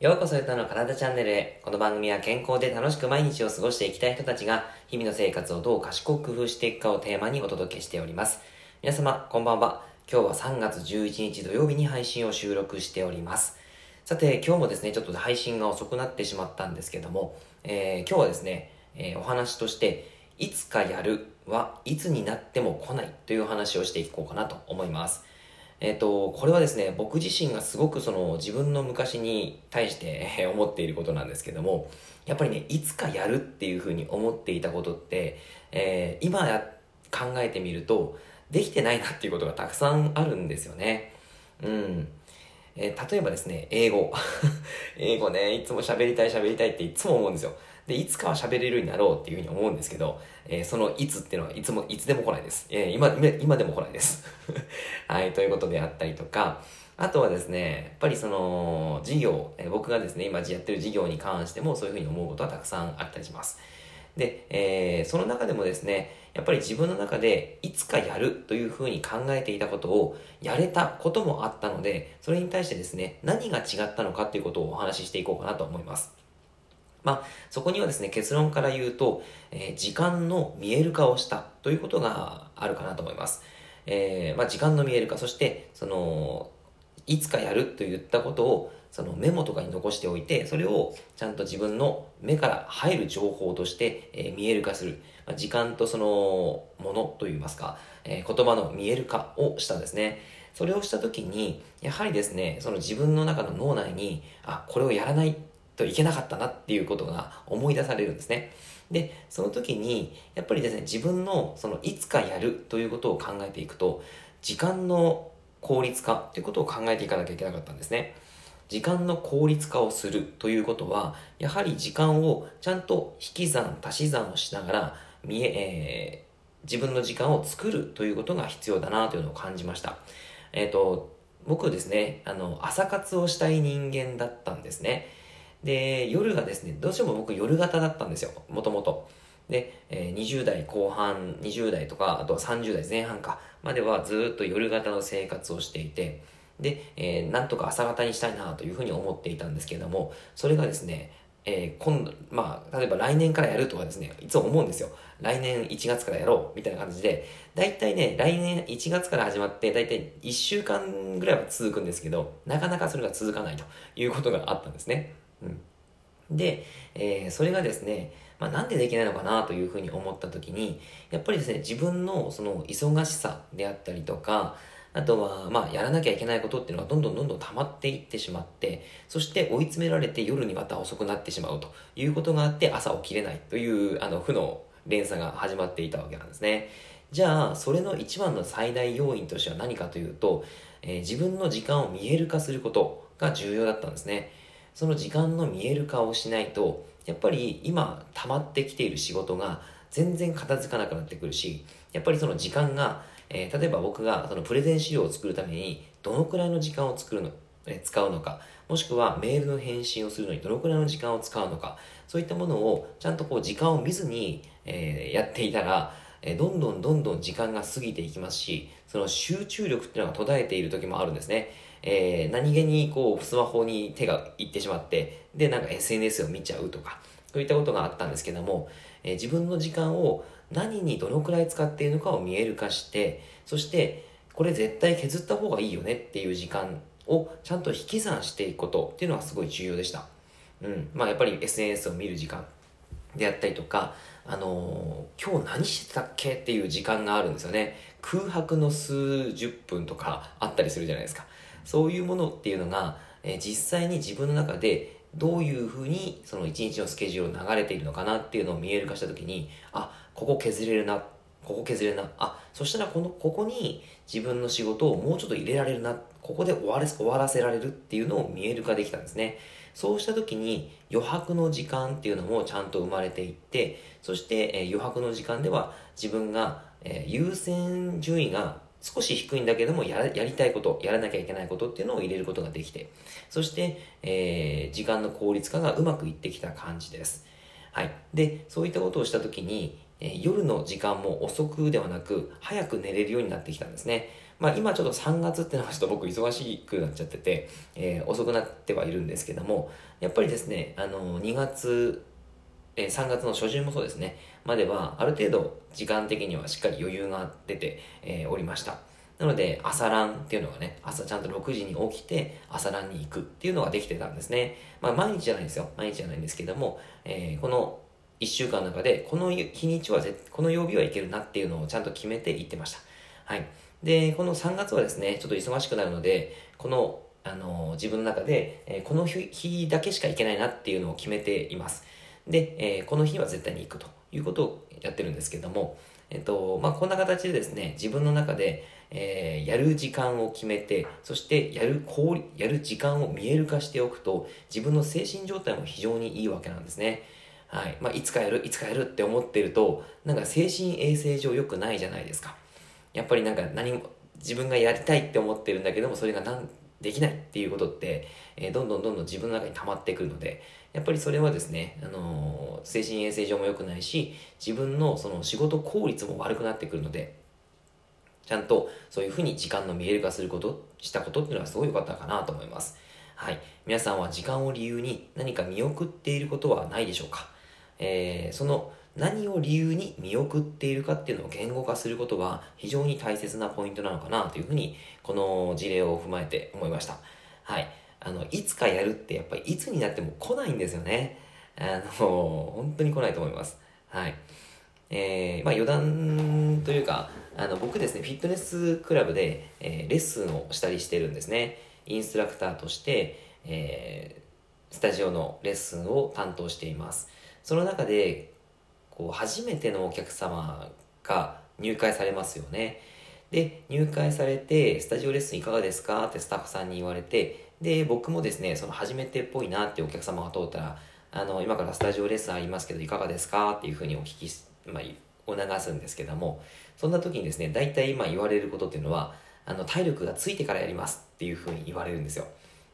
ようこそゆたの体チャンネルへ。この番組は健康で楽しく毎日を過ごしていきたい人たちが、日々の生活をどう賢く工夫していくかをテーマにお届けしております。皆様、こんばんは。今日は3月11日土曜日に配信を収録しております。さて、今日もですね、ちょっと配信が遅くなってしまったんですけども、えー、今日はですね、えー、お話として、いつかやるはいつになっても来ないという話をしていこうかなと思います。えっ、ー、と、これはですね、僕自身がすごくその自分の昔に対して思っていることなんですけども、やっぱりね、いつかやるっていうふうに思っていたことって、えー、今考えてみると、できてないなっていうことがたくさんあるんですよね。うん。えー、例えばですね、英語。英語ね、いつも喋りたい喋りたいっていつも思うんですよ。で、いつかは喋れるようになろうっていうふうに思うんですけど、えー、そのいつっていうのはいつも、いつでも来ないです。えー、今、今でも来ないです。はい、ということであったりとか、あとはですね、やっぱりその、事業、え、僕がですね、今やってる事業に関してもそういうふうに思うことはたくさんあったりします。で、えー、その中でもですね、やっぱり自分の中でいつかやるというふうに考えていたことをやれたこともあったので、それに対してですね、何が違ったのかっていうことをお話ししていこうかなと思います。まあ、そこにはですね、結論から言うと、えー、時間の見える化をしたということがあるかなと思います。えー、まあ、時間の見える化、そして、その、いつかやると言ったことを、そのメモとかに残しておいて、それをちゃんと自分の目から入る情報として、えー、見える化する。まあ、時間とそのものといいますか、えー、言葉の見える化をしたんですね。それをしたときに、やはりですね、その自分の中の脳内に、あ、これをやらないといけなかったなっていうことが思い出されるんですね。で、その時に、やっぱりですね、自分のそのいつかやるということを考えていくと、時間の効率化ということを考えていかなきゃいけなかったんですね。時間の効率化をするということは、やはり時間をちゃんと引き算、足し算をしながら、見え、えー、自分の時間を作るということが必要だなというのを感じました。えっ、ー、と、僕ですね、あの、朝活をしたい人間だったんですね。で、夜がですね、どうしても僕夜型だったんですよ、もともと。で、えー、20代後半、20代とか、あとは30代前半か、まではずっと夜型の生活をしていて、で、えー、なんとか朝型にしたいなというふうに思っていたんですけれども、それがですね、えー、今度、まあ、例えば来年からやるとかですね、いつも思うんですよ。来年1月からやろう、みたいな感じで、だいたいね、来年1月から始まって、だいたい1週間ぐらいは続くんですけど、なかなかそれが続かないということがあったんですね。うん、で、えー、それがですね、まあ、なんでできないのかなというふうに思った時に、やっぱりですね、自分のその忙しさであったりとか、あとは、まあ、やらなきゃいけないことっていうのがどんどんどんどん溜まっていってしまって、そして追い詰められて夜にまた遅くなってしまうということがあって朝起きれないという、あの、負の連鎖が始まっていたわけなんですね。じゃあ、それの一番の最大要因としては何かというと、えー、自分の時間を見える化することが重要だったんですね。その時間の見える化をしないと、やっぱり今溜まってきている仕事が全然片付かなくなってくるし、やっぱりその時間が、えー、例えば僕がそのプレゼン資料を作るためにどのくらいの時間を作るの、え、使うのか、もしくはメールの返信をするのにどのくらいの時間を使うのか、そういったものをちゃんとこう時間を見ずに、えー、やっていたら、えどんどんどんどん時間が過ぎていきますし、その集中力っていうのが途絶えている時もあるんですね。えー、何気にこう、スマホに手がいってしまって、で、なんか SNS を見ちゃうとか、そういったことがあったんですけども、えー、自分の時間を何にどのくらい使っているのかを見える化して、そして、これ絶対削った方がいいよねっていう時間をちゃんと引き算していくことっていうのはすごい重要でした。うん。まあやっぱり SNS を見る時間であったりとか、あのー、今日何してたっけっていう時間があるんですよね。空白の数十分とかあったりするじゃないですか。そういうものっていうのが、えー、実際に自分の中でどういうふうにその一日のスケジュールを流れているのかなっていうのを見える化した時に、あ、ここ削れるな、ここ削れるな、あ、そしたらこの、ここに自分の仕事をもうちょっと入れられるな、ここで終われ終わらせられるっていうのを見える化できたんですね。そうした時に余白の時間っていうのもちゃんと生まれていって、そして、え、余白の時間では自分が、え、優先順位が少し低いんだけどもやりたいこと、やらなきゃいけないことっていうのを入れることができて、そして、えー、時間の効率化がうまくいってきた感じです。はい。で、そういったことをしたときに、え、夜の時間も遅くではなく、早く寝れるようになってきたんですね。まあ今ちょっと3月ってのはちょっと僕忙しくなっちゃってて、えー、遅くなってはいるんですけども、やっぱりですね、あの、2月、えー、3月の初旬もそうですね、まではある程度時間的にはしっかり余裕が出て、えー、おりました。なので、朝ランっていうのがね、朝ちゃんと6時に起きて、朝ランに行くっていうのができてたんですね。まあ、毎日じゃないんですよ。毎日じゃないんですけども、えー、この1週間の中で、この日にちは、この曜日はいけるなっていうのをちゃんと決めて行ってました。はい。で、この3月はですね、ちょっと忙しくなるので、この、あの、自分の中で、え、この日だけしか行けないなっていうのを決めています。で、え、この日は絶対に行くということをやってるんですけども、えっと、まあ、こんな形でですね、自分の中で、えー、やる時間を決めて、そしてやる効、やる時間を見える化しておくと、自分の精神状態も非常にいいわけなんですね。はい。まあ、いつかやる、いつかやるって思ってると、なんか精神衛生上良くないじゃないですか。やっぱりなんか何も、自分がやりたいって思ってるんだけども、それがなんできないっていうことって、えー、どんどんどんどん自分の中に溜まってくるので、やっぱりそれはですね、あのー、精神衛生上も良くないし、自分のその仕事効率も悪くなってくるので、ちゃんとそういうふうに時間の見える化すること、したことっていうのはすごい良かったかなと思います。はい。皆さんは時間を理由に何か見送っていることはないでしょうか？えー、その何を理由に見送っているかっていうのを言語化することが非常に大切なポイントなのかなというふうに、この事例を踏まえて思いました。はい。あの、いつかやるってやっぱりいつになっても来ないんですよね。あの、本当に来ないと思います。はい。えー、まあ余談というか、あの、僕ですね、フィットネスクラブで、えー、レッスンをしたりしてるんですね。インストラクターとして、えー、スタジオのレッスンを担当しています。その中で、こう、初めてのお客様が入会されますよね。で、入会されて、スタジオレッスンいかがですか？ってスタッフさんに言われて、で、僕もですね、その初めてっぽいなってお客様が通ったら、あの、今からスタジオレッスンありますけど、いかがですか？っていうふうにお聞きまあ、を促すんですけども、そんな時にですね、大体今言われることっていうのは、あの、体力がついてからやりますっていうふうに言われるんですよ。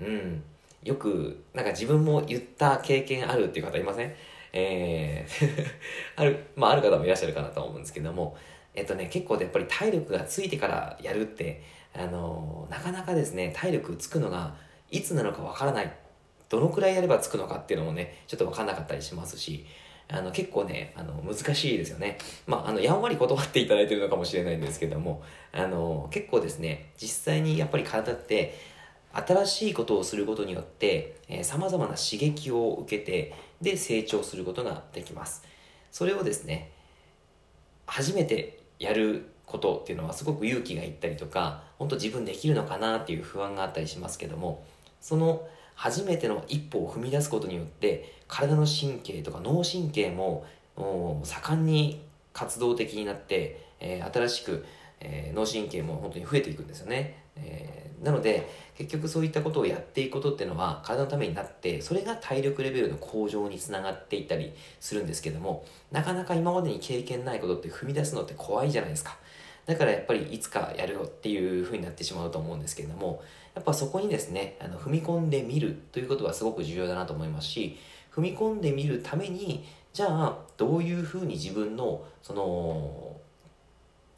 うん。よく、なんか自分も言った経験あるっていう方いません？えー ある、まあある方もいらっしゃるかなと思うんですけども、えっとね、結構やっぱり体力がついてからやるって、あのなかなかですね、体力つくのがいつなのかわからない。どのくらいやればつくのかっていうのもね、ちょっとわかんなかったりしますし、あの、結構ね、あの、難しいですよね。まあ、あの、やんわり断っていただいてるのかもしれないんですけども、あの、結構ですね、実際にやっぱり体って、新しいことをすることによって、えー、様々な刺激を受けて、で、成長することができます。それをですね、初めてやることっていうのはすごく勇気がいったりとか、本当自分できるのかなっていう不安があったりしますけども、その初めての一歩を踏み出すことによって体の神経とか脳神経も盛んに活動的になって、えー、新しく、えー、脳神経も本当に増えていくんですよね、え、なので結局そういったことをやっていくことっていうのは体のためになってそれが体力レベルの向上につながっていったりするんですけどもなかなか今までに経験ないことって踏み出すのって怖いじゃないですか。だからやっぱりいつかやるよっていう風になってしまうと思うんですけれどもやっぱそこにですね、あの踏み込んでみるということはすごく重要だなと思いますし、踏み込んでみるために、じゃあどういうふうに自分のその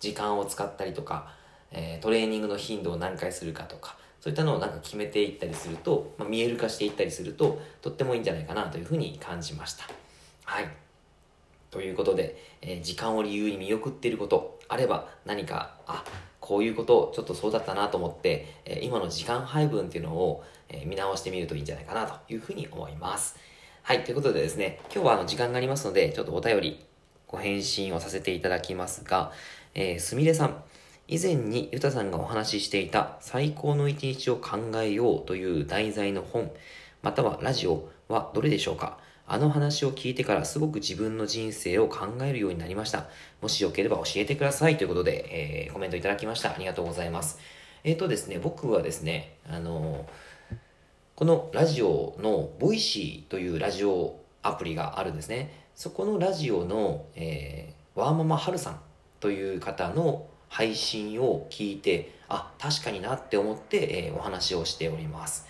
時間を使ったりとか、え、トレーニングの頻度を何回するかとか、そういったのをなんか決めていったりすると、まあ、見える化していったりすると、とってもいいんじゃないかなというふうに感じました。はい。ということで、えー、時間を理由に見送っていることあれば何か、あ、こういうことちょっとそうだったなと思って、え今の時間配分っていうのを、え見直してみるといいんじゃないかなというふうに思います。はい、ということでですね、今日はあの時間がありますので、ちょっとお便りご返信をさせていただきますが、え、すみれさん、以前にゆたさんがお話ししていた最高の一日を考えようという題材の本、またはラジオはどれでしょうか？あの話を聞いてからすごく自分の人生を考えるようになりました。もしよければ教えてくださいということで、えー、コメントいただきました。ありがとうございます。えっ、ー、とですね、僕はですね、あのこのラジオの Voicy というラジオアプリがあるんですね。そこのラジオの、えー、ワーママハルさんという方の配信を聞いて、あ、確かになって思って、えー、お話をしております。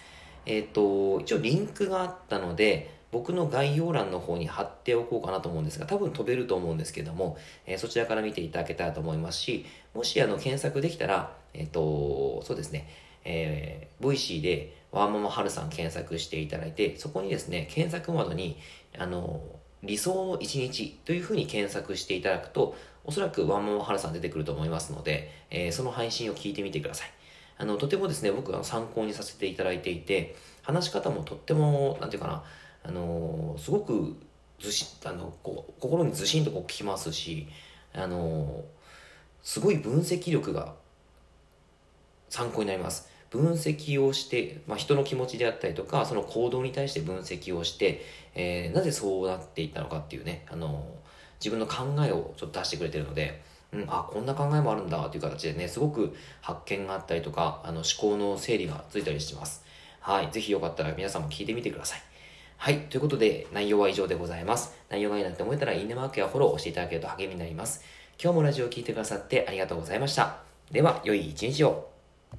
えっ、ー、と、一応リンクがあったので、僕の概要欄の方に貼っておこうかなと思うんですが、多分飛べると思うんですけども、えー、そちらから見ていただけたらと思いますし、もしあの検索できたら、えっ、ー、と、そうですね、えー、 Voicy でワーママハルさん検索していただいて、そこにですね、検索窓に、あの、理想の一日というふうに検索していただくと、おそらくワーママハルさん出てくると思いますので、えー、その配信を聞いてみてください。あの、とてもですね、僕が参考にさせていただいていて、話し方もとっても、なんていうかな、あのー、すごくずし、あの、こう、心にずしんとこうきますし、あのー、すごい分析力が参考になります。分析をして、まあ、人の気持ちであったりとか、その行動に対して分析をして、えー、なぜそうなっていったのかっていうね、あの自分の考えをちょっと出してくれてるので、うん、あ、こんな考えもあるんだという形でね、すごく発見があったりとか、あの思考の整理がついたりしてます。はい。ぜひよかったら皆さんも聞いてみてください。はい。ということで、内容は以上でございます。内容がいいなって思えたら、いいねマークやフォローをしていただけると励みになります。今日もラジオを聴いてくださってありがとうございました。では、良い一日を。